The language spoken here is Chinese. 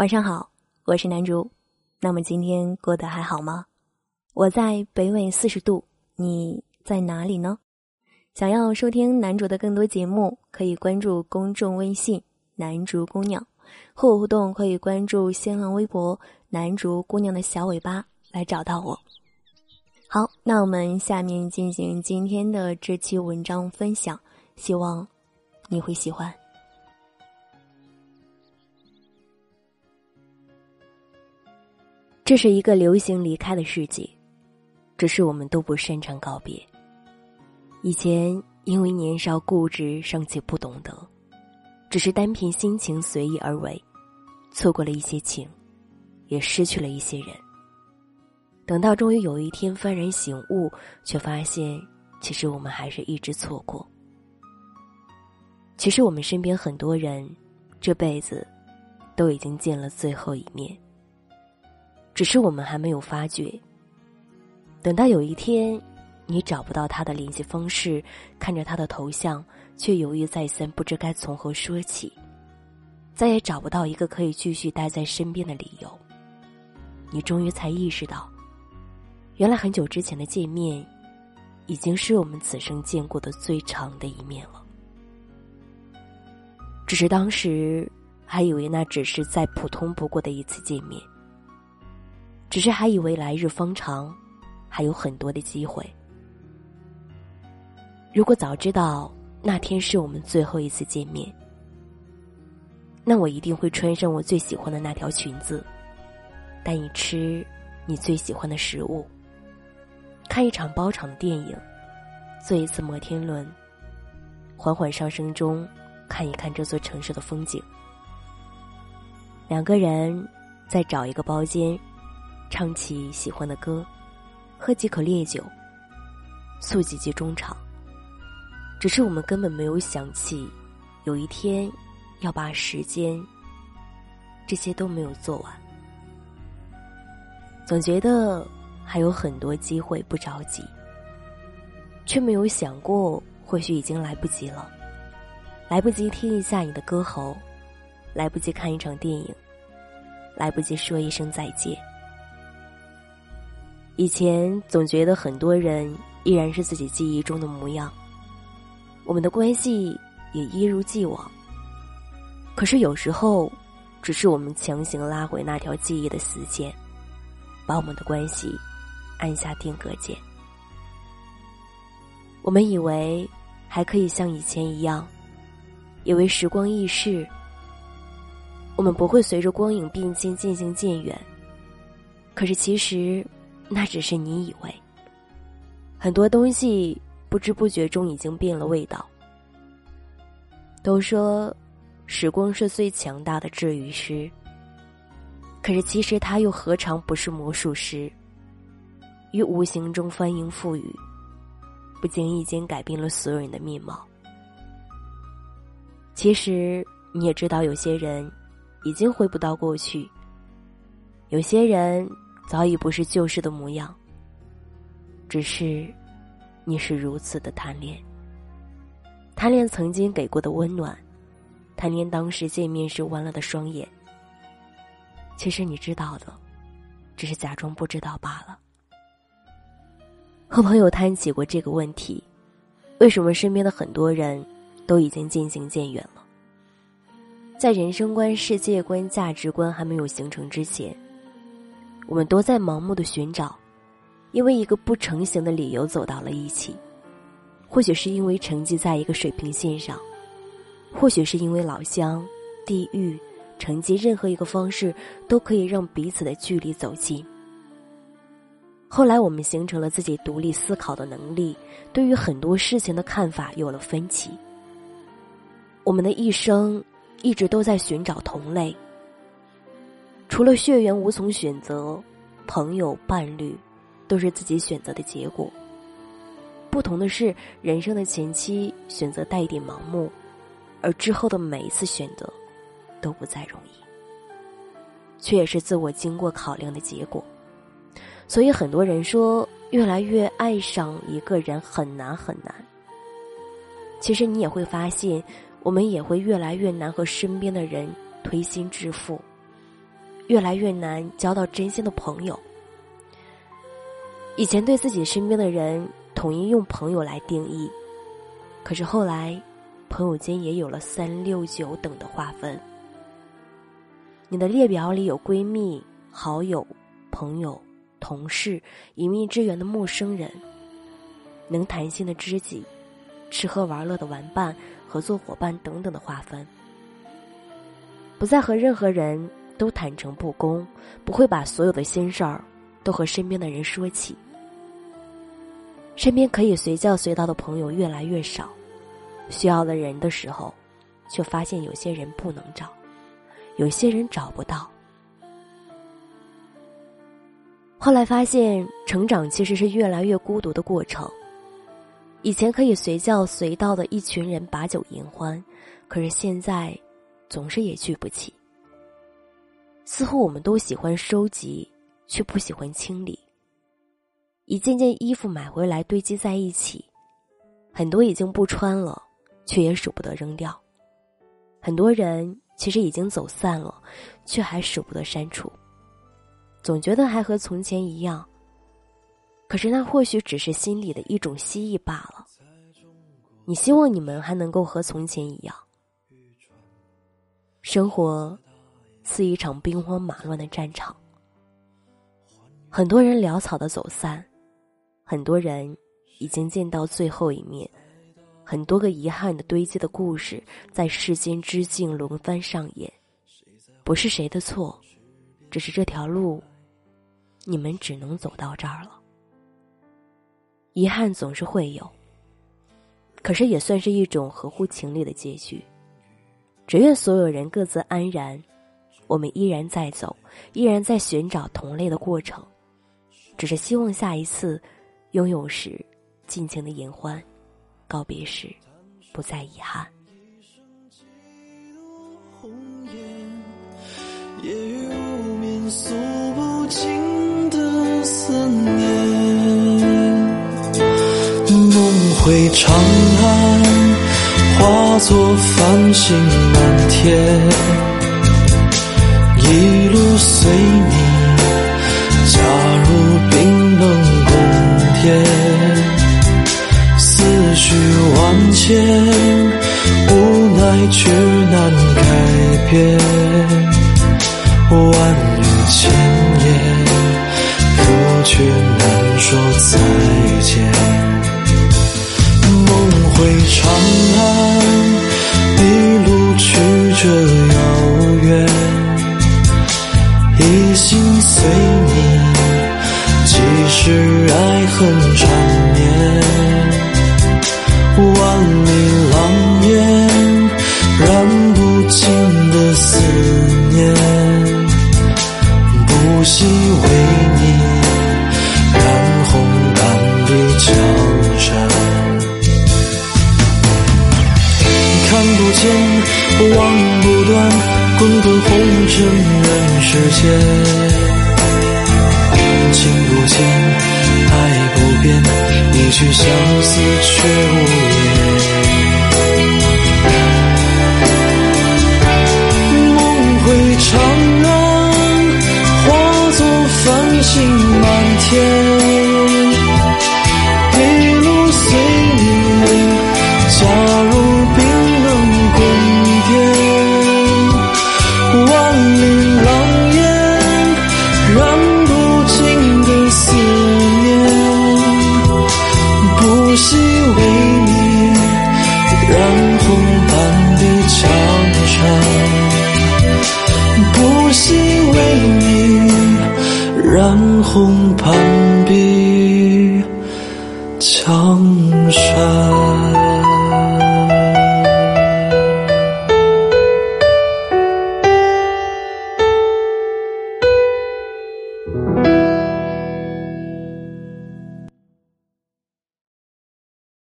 晚上好，我是南竹。那么今天过得还好吗？我在北纬四十度，你在哪里呢？想要收听南竹的更多节目，可以关注公众微信“南竹姑娘”，和我互动可以关注新浪微博“南竹姑娘的小尾巴”来找到我。好，那我们下面进行今天的这期文章分享，希望你会喜欢。这是一个流行离开的世界，只是我们都不擅长告别。以前因为年少固执，尚且不懂得，只是单凭心情随意而为，错过了一些情，也失去了一些人。等到终于有一天幡然醒悟，却发现其实我们还是一直错过。其实我们身边很多人，这辈子都已经见了最后一面。只是我们还没有发觉。等到有一天，你找不到他的联系方式，看着他的头像，却犹豫再三，不知该从何说起，再也找不到一个可以继续待在身边的理由。你终于才意识到，原来很久之前的见面，已经是我们此生见过的最长的一面了。只是当时还以为那只是再普通不过的一次见面。只是还以为来日方长，还有很多的机会。如果早知道那天是我们最后一次见面，那我一定会穿上我最喜欢的那条裙子，带你吃你最喜欢的食物，看一场包场的电影，坐一次摩天轮，缓缓上升中看一看这座城市的风景。两个人再找一个包间。唱起喜欢的歌，喝几口烈酒，诉几句衷肠。只是我们根本没有想起，有一天要把时间，这些都没有做完。总觉得还有很多机会不着急，却没有想过，或许已经来不及了。来不及听一下你的歌喉，来不及看一场电影，来不及说一声再见。以前总觉得很多人依然是自己记忆中的模样，我们的关系也一如既往。可是有时候，只是我们强行拉回那条记忆的死线，把我们的关系按下定格键。我们以为还可以像以前一样，以为时光易逝，我们不会随着光影变迁渐行渐远。可是其实。那只是你以为，很多东西不知不觉中已经变了味道。都说，时光是最强大的治愈师。可是其实他又何尝不是魔术师？于无形中翻云覆雨，不经意间改变了所有人的面貌。其实你也知道，有些人已经回不到过去，有些人。早已不是旧时的模样。只是，你是如此的贪恋，贪恋曾经给过的温暖，贪恋当时见面时弯了的双眼。其实你知道的，只是假装不知道罢了。和朋友谈起过这个问题，为什么身边的很多人都已经渐行渐远了？在人生观、世界观、价值观还没有形成之前。我们都在盲目的寻找，因为一个不成形的理由走到了一起。或许是因为成绩在一个水平线上，或许是因为老乡、地域、成绩，任何一个方式都可以让彼此的距离走近。后来，我们形成了自己独立思考的能力，对于很多事情的看法有了分歧。我们的一生一直都在寻找同类。除了血缘无从选择，朋友伴侣，都是自己选择的结果。不同的是，人生的前期选择带一点盲目，而之后的每一次选择，都不再容易，却也是自我经过考量的结果。所以很多人说，越来越爱上一个人很难很难。其实你也会发现，我们也会越来越难和身边的人推心置腹。越来越难交到真心的朋友。以前对自己身边的人统一用朋友来定义，可是后来，朋友间也有了三六九等的划分。你的列表里有闺蜜、好友、朋友、同事、隐秘之缘的陌生人、能谈心的知己、吃喝玩乐的玩伴、合作伙伴等等的划分。不再和任何人都坦诚不公，不会把所有的心事儿都和身边的人说起。身边可以随叫随到的朋友越来越少，需要的人的时候，却发现有些人不能找，有些人找不到。后来发现，成长其实是越来越孤独的过程。以前可以随叫随到的一群人把酒言欢，可是现在，总是也聚不起。似乎我们都喜欢收集，却不喜欢清理。一件件衣服买回来堆积在一起，很多已经不穿了，却也舍不得扔掉。很多人其实已经走散了，却还舍不得删除。总觉得还和从前一样，可是那或许只是心里的一种希冀罢了。你希望你们还能够和从前一样。生活似一场兵荒马乱的战场，很多人潦草的走散。很多人已经见到最后一面，很多个遗憾的堆积的故事在世间之境轮番上演，不是谁的错，只是这条路，你们只能走到这儿了。遗憾总是会有，可是也算是一种合乎情理的结局。只愿所有人各自安然，我们依然在走，依然在寻找同类的过程，只是希望下一次。拥有时，尽情的言欢；告别时，不再遗憾。夜雨无眠，诉不尽的思念。梦回长安，化作繁星满天。随你，假如冰冷。天，思绪万千，无奈却难改变。万语千言，可却难说再见。梦回长安，一路曲折遥远，随你。即使爱恨缠绵，万里狼烟，燃不尽的思念，不惜为你染红半壁江山。看不见，望不断，滚滚红尘人世间。不见，爱不变，一曲相思却无言。梦回长安，化作繁星满天。当